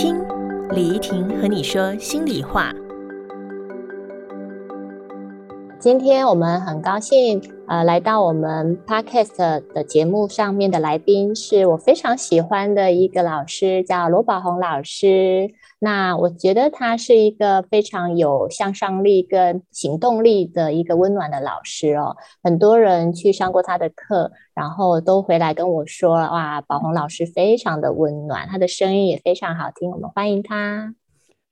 听李怡婷和你说心里话。今天我们很高兴，呃，来到我们 podcast 的节目上面的来宾是我非常喜欢的一个老师，叫罗宝红老师。那我觉得他是一个非常有向上力跟行动力的一个温暖的老师哦。很多人去上过他的课，然后都回来跟我说：“哇，宝红老师非常的温暖，他的声音也非常好听。”我们欢迎他。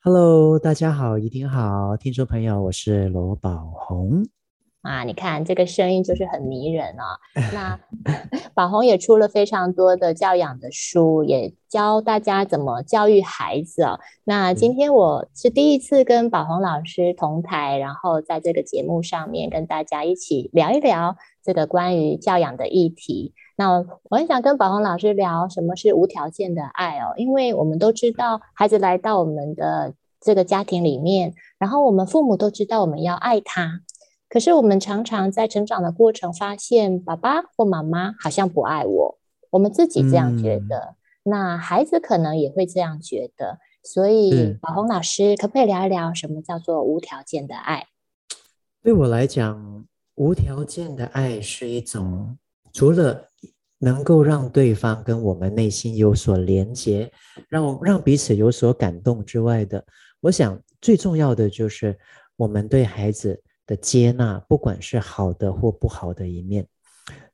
Hello，大家好，一定好，听众朋友，我是罗宝红。啊，你看这个声音就是很迷人哦。那 宝红也出了非常多的教养的书，也教大家怎么教育孩子哦。那今天我是第一次跟宝红老师同台，然后在这个节目上面跟大家一起聊一聊这个关于教养的议题。那我很想跟宝红老师聊什么是无条件的爱哦，因为我们都知道孩子来到我们的这个家庭里面，然后我们父母都知道我们要爱他。可是我们常常在成长的过程发现，爸爸或妈妈好像不爱我，我们自己这样觉得，那孩子可能也会这样觉得。所以，宝红老师可不可以聊一聊什么叫做无条件的爱？对我来讲，无条件的爱是一种除了能够让对方跟我们内心有所连接，让让彼此有所感动之外的，我想最重要的就是我们对孩子。的接纳，不管是好的或不好的一面，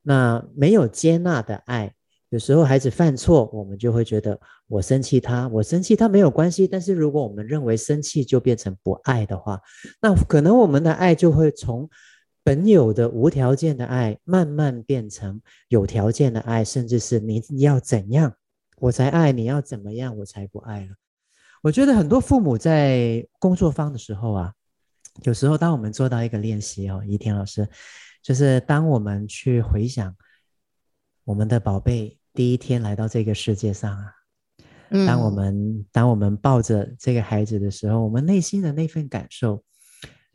那没有接纳的爱，有时候孩子犯错，我们就会觉得我生气他，我生气他没有关系。但是如果我们认为生气就变成不爱的话，那可能我们的爱就会从本有的无条件的爱，慢慢变成有条件的爱，甚至是你要怎样我才爱，你要怎么样我才不爱了。我觉得很多父母在工作方的时候啊。有时候，当我们做到一个练习哦，怡婷老师，就是当我们去回想我们的宝贝第一天来到这个世界上啊，当我们当我们抱着这个孩子的时候，我们内心的那份感受，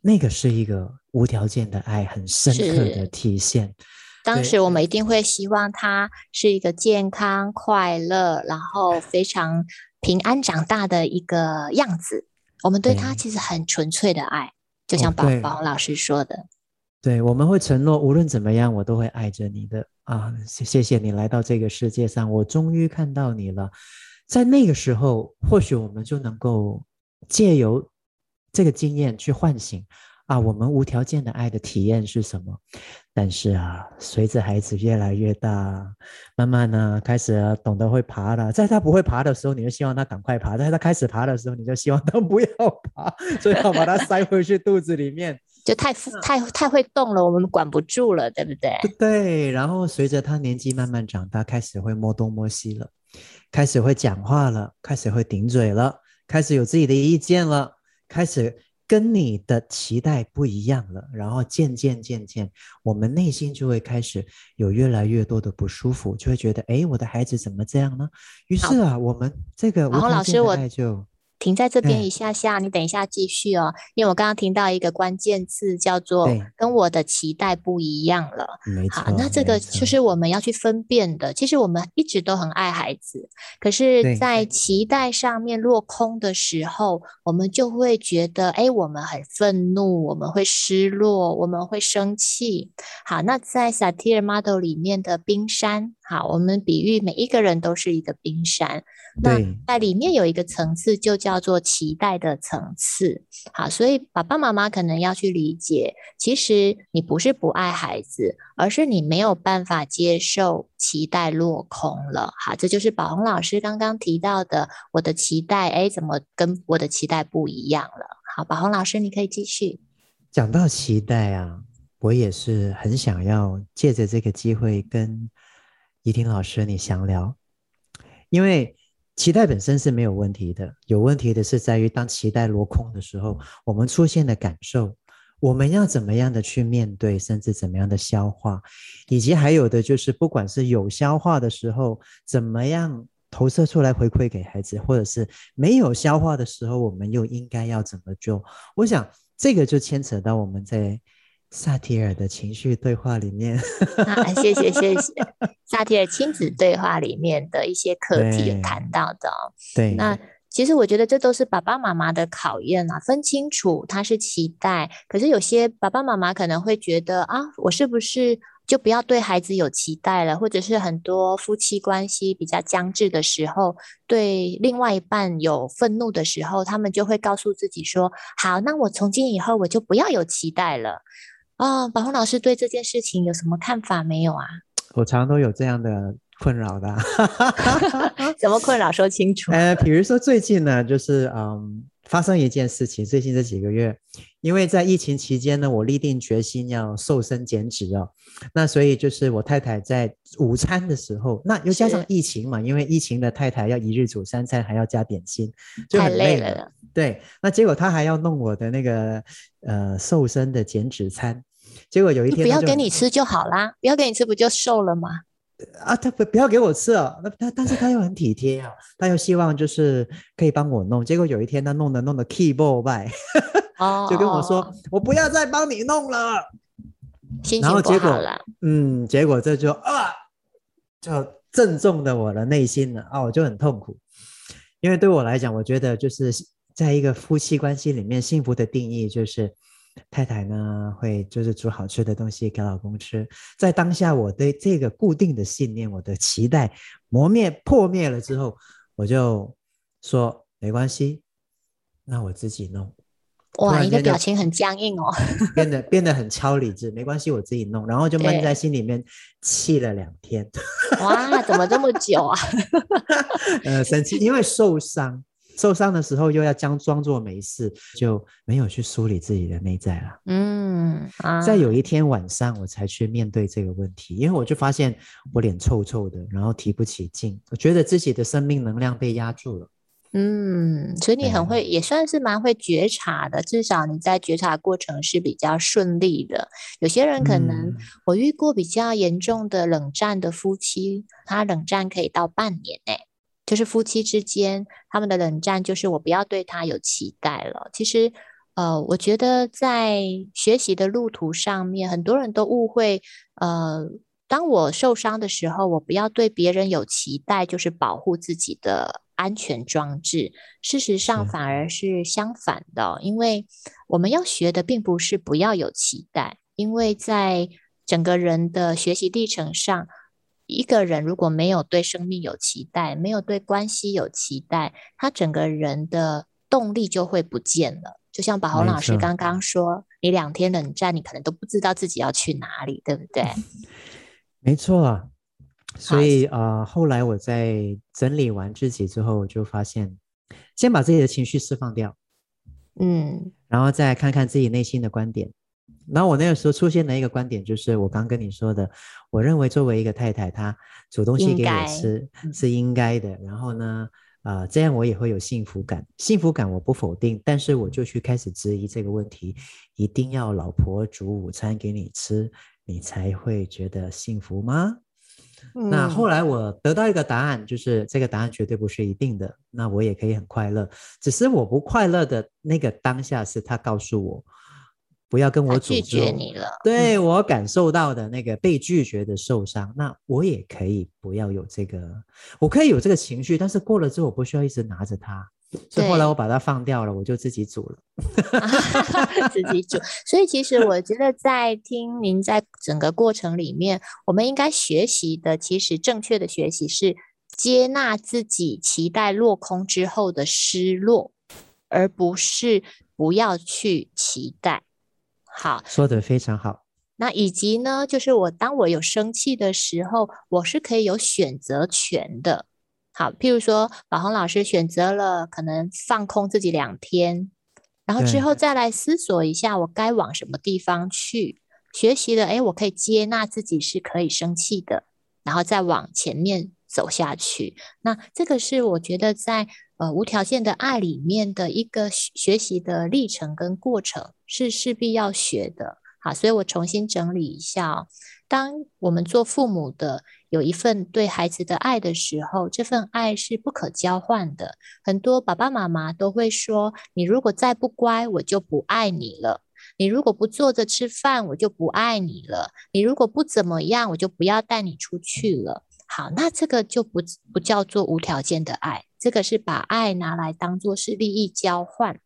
那个是一个无条件的爱，很深刻的体现。当时我们一定会希望他是一个健康、快乐，然后非常平安长大的一个样子。我们对他其实很纯粹的爱。就像宝宝老师说的，对，我们会承诺，无论怎么样，我都会爱着你的啊！谢谢你来到这个世界上，我终于看到你了。在那个时候，或许我们就能够借由这个经验去唤醒。啊，我们无条件的爱的体验是什么？但是啊，随着孩子越来越大，慢慢呢开始懂得会爬了。在他不会爬的时候，你就希望他赶快爬；在他开始爬的时候，你就希望他不要爬，最好把他塞回去肚子里面。就太太太会动了，我们管不住了，对不对？对。然后随着他年纪慢慢长大，开始会摸东摸西了，开始会讲话了，开始会顶嘴了，开始有自己的意见了，开始。跟你的期待不一样了，然后渐渐渐渐，我们内心就会开始有越来越多的不舒服，就会觉得，哎，我的孩子怎么这样呢？于是啊，我们这个然后老师我就。停在这边一下下，你等一下继续哦，因为我刚刚听到一个关键字叫做“跟我的期待不一样了”。好，那这个就是我们要去分辨的。其实我们一直都很爱孩子，可是，在期待上面落空的时候，我们就会觉得，哎，我们很愤怒，我们会失落，我们会生气。好，那在 Satir Model 里面的冰山，好，我们比喻每一个人都是一个冰山。那在里面有一个层次，就叫做期待的层次。好，所以爸爸妈妈可能要去理解，其实你不是不爱孩子，而是你没有办法接受期待落空了。好，这就是宝红老师刚刚提到的，我的期待，哎，怎么跟我的期待不一样了？好，宝红老师，你可以继续讲到期待啊，我也是很想要借着这个机会跟怡婷老师你详聊，因为。期待本身是没有问题的，有问题的是在于当期待落空的时候，我们出现的感受，我们要怎么样的去面对，甚至怎么样的消化，以及还有的就是，不管是有消化的时候，怎么样投射出来回馈给孩子，或者是没有消化的时候，我们又应该要怎么做？我想这个就牵扯到我们在。萨提尔的情绪对话里面，谢谢谢谢。萨提尔亲子对话里面的一些课题有谈到的，对，那。其实我觉得这都是爸爸妈妈的考验啊，分清楚他是期待，可是有些爸爸妈妈可能会觉得啊，我是不是就不要对孩子有期待了？或者是很多夫妻关系比较僵滞的时候，对另外一半有愤怒的时候，他们就会告诉自己说：好，那我从今以后我就不要有期待了。啊，宝红老师对这件事情有什么看法没有啊？我常都有这样的。困扰的，什么困扰？说清楚。呃，比如说最近呢，就是嗯，发生一件事情。最近这几个月，因为在疫情期间呢，我立定决心要瘦身减脂哦。那所以就是我太太在午餐的时候，那又加上疫情嘛，因为疫情的太太要一日煮三餐，还要加点心，就很累了。对，那结果她还要弄我的那个呃瘦身的减脂餐，结果有一天不要给你吃就好啦，不要给你吃不就瘦了吗？啊，他不不要给我吃哦，那他但是他又很体贴啊，他又希望就是可以帮我弄。结果有一天他弄的弄的 keyboard 败，就跟我说我不要再帮你弄了。心情不好了嗯，结果这就啊，就正中的我的内心了啊，我就很痛苦，因为对我来讲，我觉得就是在一个夫妻关系里面，幸福的定义就是。太太呢，会就是煮好吃的东西给老公吃。在当下，我对这个固定的信念，我的期待磨灭破灭了之后，我就说没关系，那我自己弄。哇，你的表情很僵硬哦，变得变得很超理智。没关系，我自己弄，然后就闷在心里面气了两天。哇，怎么这么久啊？呃，生气，因为受伤。受伤的时候又要将装作没事，就没有去梳理自己的内在了。嗯，在有一天晚上，我才去面对这个问题，因为我就发现我脸臭臭的，然后提不起劲，我觉得自己的生命能量被压住了。嗯，所以你很会，也算是蛮会觉察的，至少你在觉察过程是比较顺利的。有些人可能我遇过比较严重的冷战的夫妻，他冷战可以到半年诶。就是夫妻之间他们的冷战，就是我不要对他有期待了。其实，呃，我觉得在学习的路途上面，很多人都误会，呃，当我受伤的时候，我不要对别人有期待，就是保护自己的安全装置。事实上，反而是相反的，因为我们要学的并不是不要有期待，因为在整个人的学习历程上。一个人如果没有对生命有期待，没有对关系有期待，他整个人的动力就会不见了。就像宝红老师刚刚说，你两天冷战，你可能都不知道自己要去哪里，对不对？没错啊。所以啊，后来我在整理完自己之后，我就发现，先把自己的情绪释放掉，嗯，然后再看看自己内心的观点。然后我那个时候出现的一个观点，就是我刚跟你说的，我认为作为一个太太，她煮东西给我吃是应该的。然后呢，啊，这样我也会有幸福感。幸福感我不否定，但是我就去开始质疑这个问题：一定要老婆煮午餐给你吃，你才会觉得幸福吗？那后来我得到一个答案，就是这个答案绝对不是一定的。那我也可以很快乐，只是我不快乐的那个当下是他告诉我。不要跟我拒绝你了，对我感受到的那个被拒绝的受伤，那我也可以不要有这个，我可以有这个情绪，但是过了之后我不需要一直拿着它，所以后来我把它放掉了，我就自己煮了，自己煮。所以其实我觉得在听您在整个过程里面，我们应该学习的，其实正确的学习是接纳自己期待落空之后的失落，而不是不要去期待。好，说的非常好。那以及呢，就是我当我有生气的时候，我是可以有选择权的。好，譬如说，宝红老师选择了可能放空自己两天，然后之后再来思索一下，我该往什么地方去学习的。哎，我可以接纳自己是可以生气的，然后再往前面走下去。那这个是我觉得在。呃，无条件的爱里面的一个学习的历程跟过程是势必要学的。好，所以我重新整理一下：当我们做父母的有一份对孩子的爱的时候，这份爱是不可交换的。很多爸爸妈妈都会说：“你如果再不乖，我就不爱你了；你如果不坐着吃饭，我就不爱你了；你如果不怎么样，我就不要带你出去了。”好，那这个就不不叫做无条件的爱。这个是把爱拿来当做是利益交换。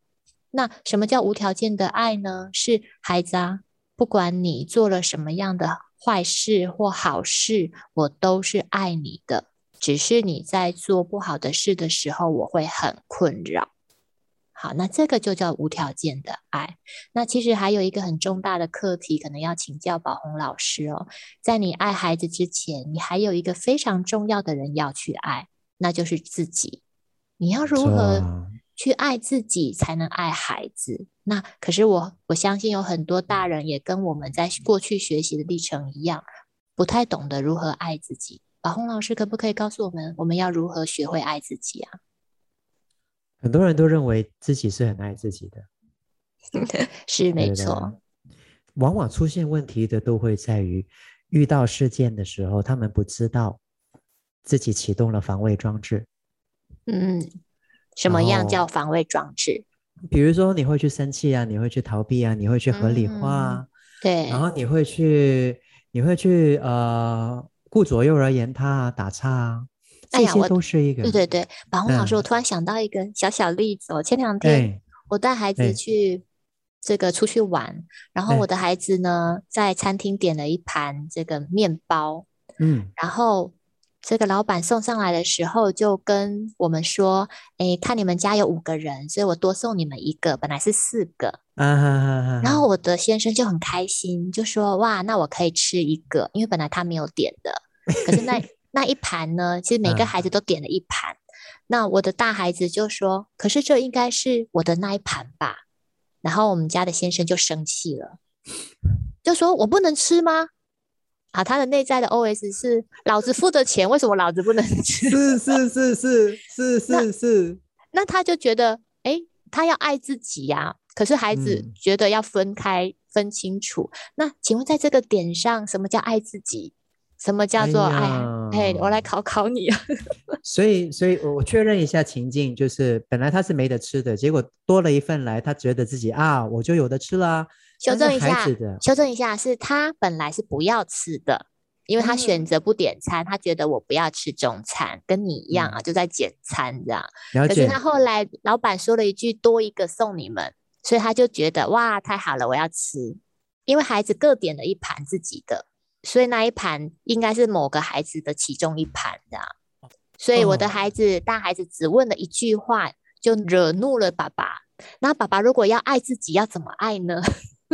那什么叫无条件的爱呢？是孩子啊，不管你做了什么样的坏事或好事，我都是爱你的。只是你在做不好的事的时候，我会很困扰。好，那这个就叫无条件的爱。那其实还有一个很重大的课题，可能要请教宝红老师哦。在你爱孩子之前，你还有一个非常重要的人要去爱，那就是自己。你要如何去爱自己，才能爱孩子？那可是我我相信有很多大人也跟我们在过去学习的历程一样，不太懂得如何爱自己。宝红老师可不可以告诉我们，我们要如何学会爱自己啊？很多人都认为自己是很爱自己的，是没错。往往出现问题的都会在于遇到事件的时候，他们不知道自己启动了防卫装置。嗯，什么样叫防卫装置？比如说你会去生气啊，你会去逃避啊，你会去合理化啊，对，然后你会去，你会去呃顾左右而言他，打岔啊。哎呀，我都是一个对对对，宝红老师，我突然想到一个小小例子哦。前两天我带孩子去这个出去玩，然后我的孩子呢在餐厅点了一盘这个面包，嗯，然后这个老板送上来的时候就跟我们说：“哎，看你们家有五个人，所以我多送你们一个，本来是四个。”啊，然后我的先生就很开心，就说：“哇，那我可以吃一个，因为本来他没有点的，可是那。”那一盘呢？其实每个孩子都点了一盘。那我的大孩子就说：“可是这应该是我的那一盘吧？”然后我们家的先生就生气了，就说：“我不能吃吗？”啊，他的内在的 OS 是：“老子付的钱，为什么老子不能吃？” 是是是是是是是。那他就觉得，哎，他要爱自己呀。可是孩子觉得要分开分清楚。那请问，在这个点上，什么叫爱自己？什么叫做爱？嘿，我来考考你啊！所以，所以我确认一下情境，就是本来他是没得吃的，结果多了一份来，他觉得自己啊，我就有的吃了。修正一下，修正一下，是他本来是不要吃的，因为他选择不点餐，他觉得我不要吃中餐，跟你一样啊，就在减餐这样。可是他后来老板说了一句多一个送你们，所以他就觉得哇，太好了，我要吃，因为孩子各点了一盘自己的。所以那一盘应该是某个孩子的其中一盘这样，所以我的孩子大孩子只问了一句话，就惹怒了爸爸。那爸爸如果要爱自己，要怎么爱呢？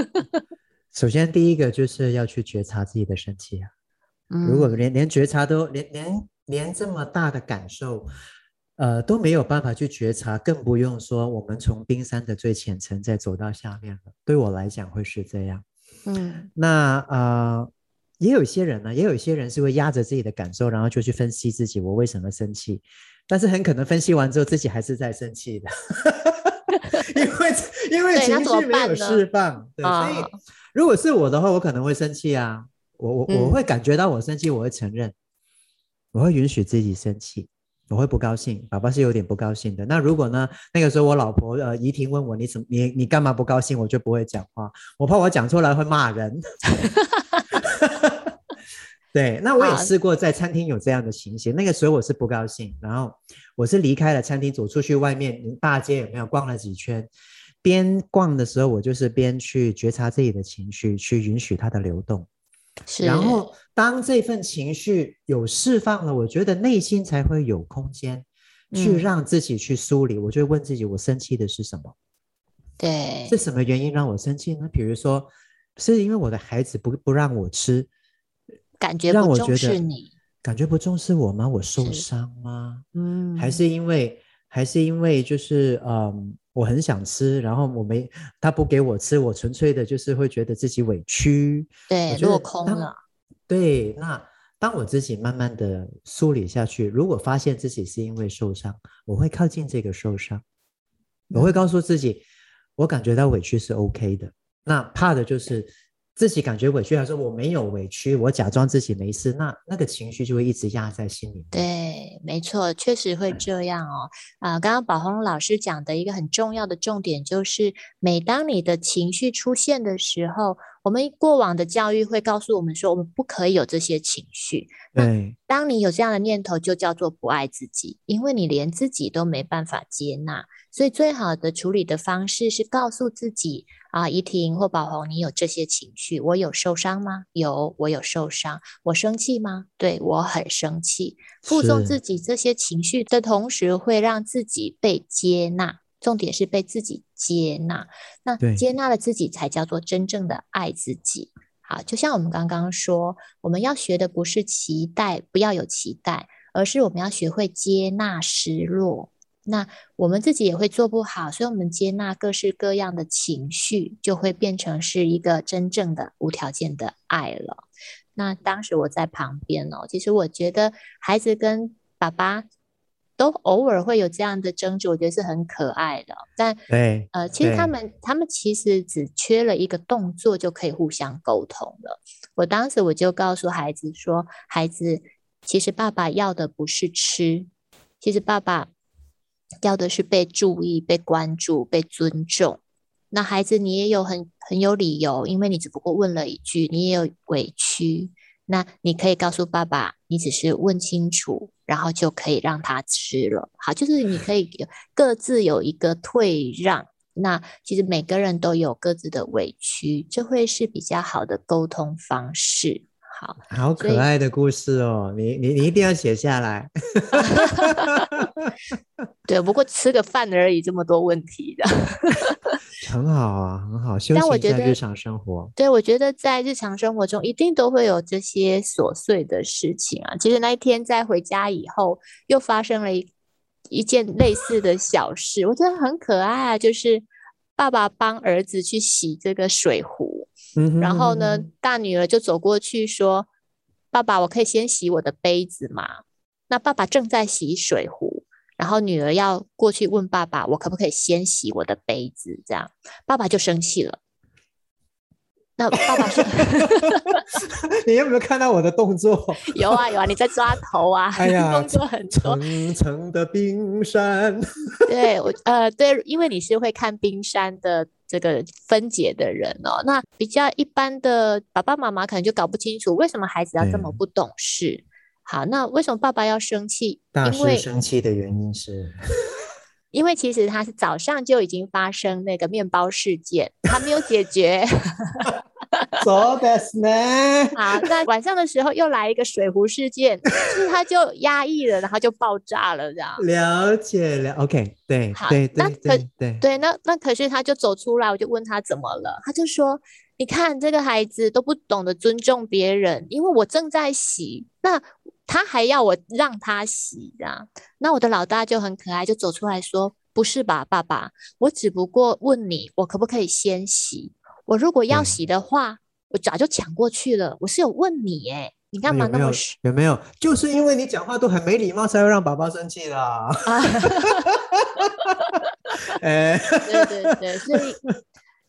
首先第一个就是要去觉察自己的生气啊。如果连连觉察都连连连这么大的感受，呃都没有办法去觉察，更不用说我们从冰山的最浅层再走到下面了。对我来讲会是这样。嗯，那呃。也有一些人呢，也有一些人是会压着自己的感受，然后就去分析自己我为什么生气，但是很可能分析完之后自己还是在生气的，因为因为情绪没有释放。对，所以如果是我的话，我可能会生气啊，我我我会感觉到我生气，我会承认，我会允许自己生气，我会不高兴，爸爸是有点不高兴的。那如果呢，那个时候我老婆呃怡婷问我你怎么你你干嘛不高兴，我就不会讲话，我怕我讲出来会骂人。对，那我也试过在餐厅有这样的情形。那个时候我是不高兴，然后我是离开了餐厅，走出去外面大街有没有逛了几圈？边逛的时候，我就是边去觉察自己的情绪，去允许它的流动。是。然后当这份情绪有释放了，我觉得内心才会有空间去让自己去梳理。我就问自己，我生气的是什么？对。是什么原因让我生气呢？比如说。是因为我的孩子不不让我吃，感觉让我觉得你感觉不重视我吗？我受伤吗？嗯，还是因为还是因为就是嗯，我很想吃，然后我没他不给我吃，我纯粹的就是会觉得自己委屈，对，落空了。对，那当我自己慢慢的梳理下去，如果发现自己是因为受伤，我会靠近这个受伤，我会告诉自己，我感觉到委屈是 OK 的。那怕的就是自己感觉委屈，还是我没有委屈，我假装自己没事，那那个情绪就会一直压在心里。对，没错，确实会这样哦。啊，刚刚宝红老师讲的一个很重要的重点就是，每当你的情绪出现的时候，我们过往的教育会告诉我们说，我们不可以有这些情绪。对，当你有这样的念头，就叫做不爱自己，因为你连自己都没办法接纳。所以，最好的处理的方式是告诉自己啊，怡婷或宝红，你有这些情绪，我有受伤吗？有，我有受伤。我生气吗？对我很生气。附送自己这些情绪的同时，会让自己被接纳。重点是被自己接纳。那接纳了自己，才叫做真正的爱自己。好，就像我们刚刚说，我们要学的不是期待，不要有期待，而是我们要学会接纳失落。那我们自己也会做不好，所以我们接纳各式各样的情绪，就会变成是一个真正的无条件的爱了。那当时我在旁边哦，其实我觉得孩子跟爸爸都偶尔会有这样的争执，我觉得是很可爱的。但对，呃，其实他们他们其实只缺了一个动作就可以互相沟通了。我当时我就告诉孩子说：“孩子，其实爸爸要的不是吃，其实爸爸。”要的是被注意、被关注、被尊重。那孩子，你也有很很有理由，因为你只不过问了一句，你也有委屈。那你可以告诉爸爸，你只是问清楚，然后就可以让他吃了。好，就是你可以各自有一个退让。那其实每个人都有各自的委屈，这会是比较好的沟通方式。好好可爱的故事哦，你你你一定要写下来。对，不过吃个饭而已，这么多问题的，很好啊，很好。休息在日常生活，对我觉得在日常生活中一定都会有这些琐碎的事情啊。其实那一天在回家以后，又发生了一一件类似的小事，我觉得很可爱啊，就是爸爸帮儿子去洗这个水壶。然后呢，大女儿就走过去说：“爸爸，我可以先洗我的杯子吗？”那爸爸正在洗水壶，然后女儿要过去问爸爸：“我可不可以先洗我的杯子？”这样，爸爸就生气了。那爸爸说：“你有没有看到我的动作？有啊有啊，你在抓头啊，哎呀，动作很多。层层的冰山，对我呃对，因为你是会看冰山的这个分解的人哦。那比较一般的爸爸妈妈可能就搞不清楚为什么孩子要这么不懂事。好，那为什么爸爸要生气？大师生气的原因是。因为其实他是早上就已经发生那个面包事件，他没有解决。So that's 呢？好，那晚上的时候又来一个水壶事件，就 是他就压抑了，然后就爆炸了，这样。了解了，OK，对，好，对，那可对对，那那可是他就走出来，我就问他怎么了，他就说：“你看这个孩子都不懂得尊重别人，因为我正在洗。”那他还要我让他洗啊？那我的老大就很可爱，就走出来说：“不是吧，爸爸，我只不过问你，我可不可以先洗？我如果要洗的话，我早就抢过去了。我是有问你，哎，你干嘛那么有没有？就是因为你讲话都很没礼貌，才会让爸爸生气的。哎，对对对，所以，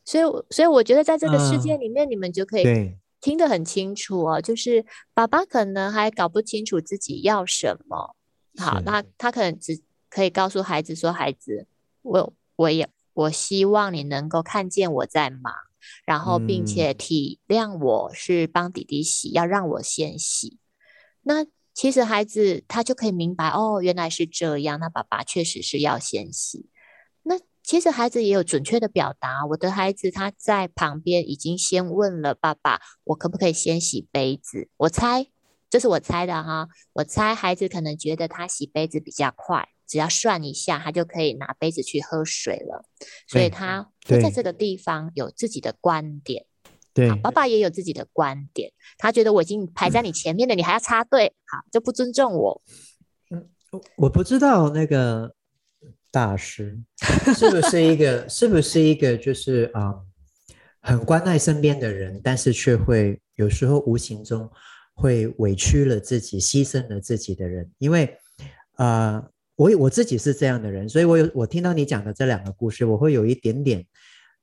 所以，所以，我觉得在这个世界里面，你们就可以。听得很清楚哦，就是爸爸可能还搞不清楚自己要什么。好，那他可能只可以告诉孩子说：“孩子，我我也我希望你能够看见我在忙，然后并且体谅我是帮弟弟洗，要让我先洗。”那其实孩子他就可以明白哦，原来是这样。那爸爸确实是要先洗。那其实孩子也有准确的表达。我的孩子他在旁边已经先问了爸爸：“我可不可以先洗杯子？”我猜，这是我猜的哈。我猜孩子可能觉得他洗杯子比较快，只要涮一下，他就可以拿杯子去喝水了。所以他会在这个地方有自己的观点。对，爸爸也有自己的观点。他觉得我已经排在你前面了，你还要插队，好就不尊重我。嗯，我不知道那个。大师是不是一个？是不是一个？就是啊，很关爱身边的人，但是却会有时候无形中会委屈了自己，牺牲了自己的人。因为啊，我我自己是这样的人，所以我有我听到你讲的这两个故事，我会有一点点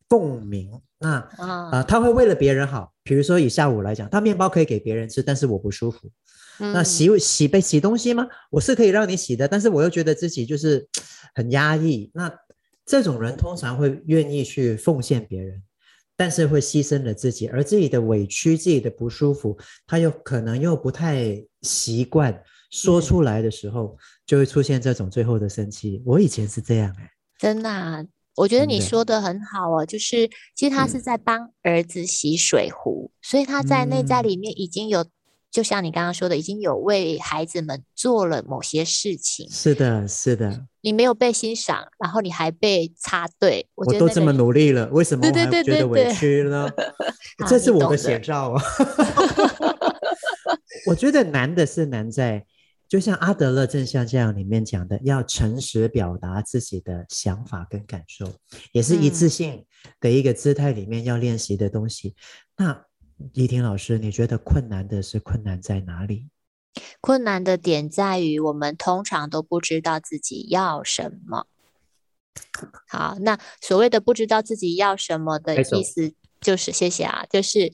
共鸣。那啊，他会为了别人好，比如说以下午来讲，他面包可以给别人吃，但是我不舒服。那洗洗被洗东西吗？我是可以让你洗的，但是我又觉得自己就是 很压抑。那这种人通常会愿意去奉献别人，但是会牺牲了自己，而自己的委屈、自己的不舒服，他又可能又不太习惯说出来的时候，就会出现这种最后的生气。我以前是这样哎，真的啊，我觉得你说的很好哦，就是其实他是在帮儿子洗水壶，所以他在内在里面已经有。就像你刚刚说的，已经有为孩子们做了某些事情。是的，是的。你没有被欣赏，然后你还被插队。我都这么努力了，为什么我还觉得委屈呢？这是我的写照啊。我觉得难的是难在，就像阿德勒正向这样里面讲的，要诚实表达自己的想法跟感受，也是一次性的一个姿态里面要练习的东西。那。依婷老师，你觉得困难的是困难在哪里？困难的点在于，我们通常都不知道自己要什么。好，那所谓的不知道自己要什么的意思，就是谢谢啊，就是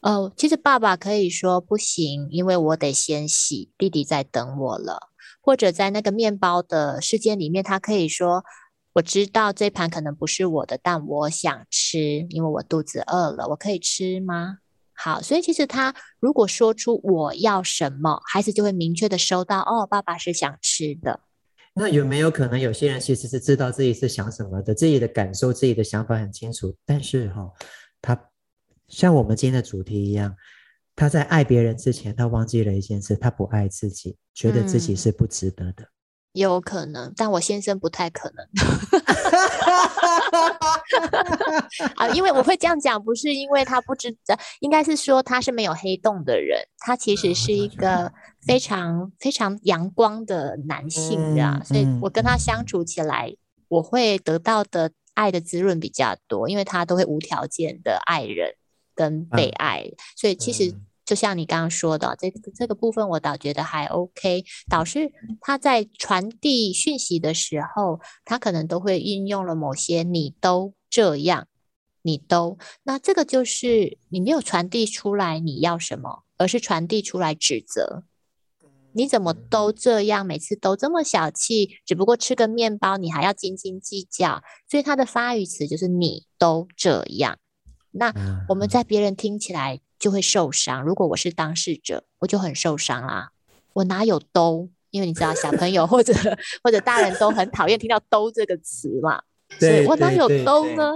哦，其实爸爸可以说不行，因为我得先洗，弟弟在等我了。或者在那个面包的事件里面，他可以说，我知道这盘可能不是我的，但我想吃，因为我肚子饿了，我可以吃吗？好，所以其实他如果说出我要什么，孩子就会明确的收到。哦，爸爸是想吃的。那有没有可能有些人其实是知道自己是想什么的，自己的感受、自己的想法很清楚，但是哈，他像我们今天的主题一样，他在爱别人之前，他忘记了一件事，他不爱自己，觉得自己是不值得的。有可能，但我先生不太可能。啊，因为我会这样讲，不是因为他不知道，应该是说他是没有黑洞的人，他其实是一个非常非常阳光的男性的，所以我跟他相处起来，我会得到的爱的滋润比较多，因为他都会无条件的爱人跟被爱，所以其实。就像你刚刚说的，这这个部分我倒觉得还 OK。导师他在传递讯息的时候，他可能都会运用了某些“你都这样”，你都那这个就是你没有传递出来你要什么，而是传递出来指责。你怎么都这样，每次都这么小气？只不过吃个面包，你还要斤斤计较。所以他的发语词就是“你都这样”。那我们在别人听起来。就会受伤。如果我是当事者，我就很受伤啦。我哪有兜？因为你知道，小朋友 或者或者大人都很讨厌听到“兜”这个词嘛。所以我哪有兜呢？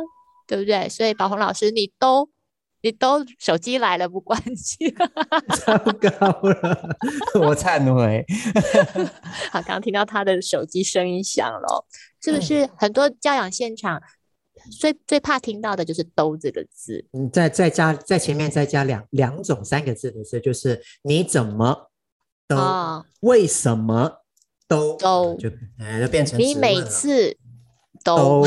对不对？所以宝红老师，你兜你兜手机来了不关机，糟糕了，我忏悔。好，刚刚听到他的手机声音响了，是不是很多教养现场？最最怕听到的就是“都”这个字，你，再再加在前面再加两两种三个字的字，就是你怎么都，为什么都都就哎就变成你每次都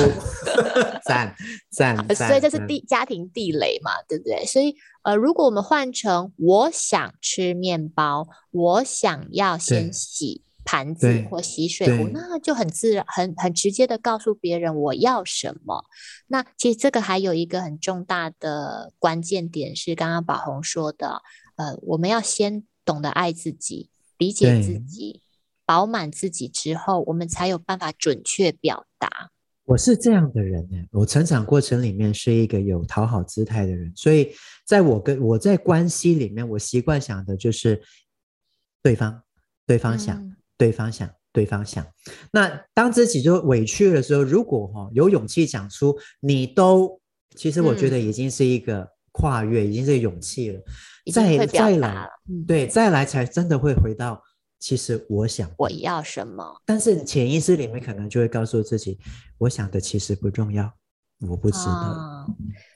赞 赞，所以这是地家庭地雷嘛，对不对？所以呃，如果我们换成我想吃面包，我想要先洗。盘子或洗水壶，那就很自然、很很直接的告诉别人我要什么。那其实这个还有一个很重大的关键点是，刚刚宝红说的，呃，我们要先懂得爱自己、理解自己、饱满自己之后，我们才有办法准确表达。我是这样的人呢，我成长过程里面是一个有讨好姿态的人，所以在我跟我在关系里面，我习惯想的就是对方，对方想。对方想，对方想。那当自己就委屈的时候，如果哈有勇气讲出你都，其实我觉得已经是一个跨越，已经是勇气了。再再来，对，再来才真的会回到，其实我想我要什么，但是潜意识里面可能就会告诉自己，我想的其实不重要，我不值得。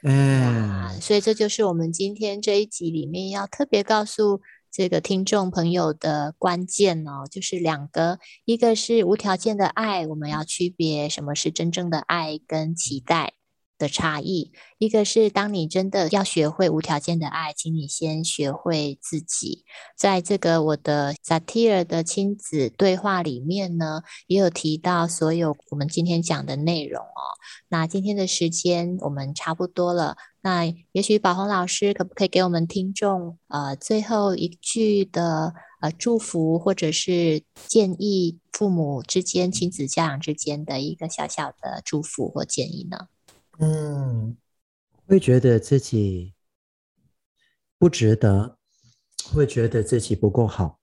嗯，所以这就是我们今天这一集里面要特别告诉。这个听众朋友的关键哦，就是两个，一个是无条件的爱，我们要区别什么是真正的爱跟期待的差异；一个是当你真的要学会无条件的爱，请你先学会自己。在这个我的萨提尔的亲子对话里面呢，也有提到所有我们今天讲的内容哦。那今天的时间我们差不多了。那也许宝红老师可不可以给我们听众呃最后一句的呃祝福，或者是建议父母之间亲子家长之间的一个小小的祝福或建议呢？嗯，会觉得自己不值得，会觉得自己不够好，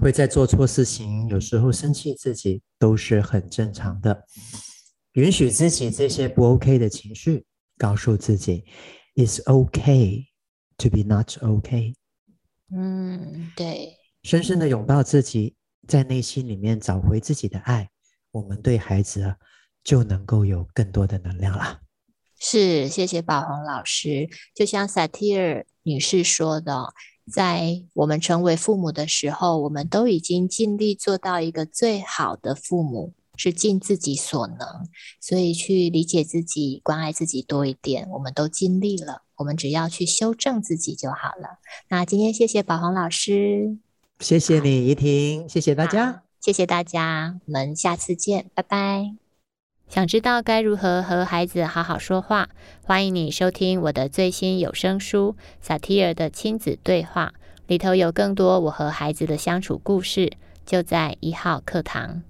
会在做错事情，有时候生气自己都是很正常的。允许自己这些不 OK 的情绪，告诉自己，It's OK to be not OK。嗯，对，深深的拥抱自己，在内心里面找回自己的爱，我们对孩子啊就能够有更多的能量了。是，谢谢宝红老师。就像萨提尔女士说的，在我们成为父母的时候，我们都已经尽力做到一个最好的父母，是尽自己所能。所以去理解自己，关爱自己多一点，我们都尽力了。我们只要去修正自己就好了。那今天谢谢宝红老师，谢谢你，怡婷，谢谢大家，谢谢大家，我们下次见，拜拜。想知道该如何和孩子好好说话？欢迎你收听我的最新有声书《萨提尔的亲子对话》，里头有更多我和孩子的相处故事，就在一号课堂。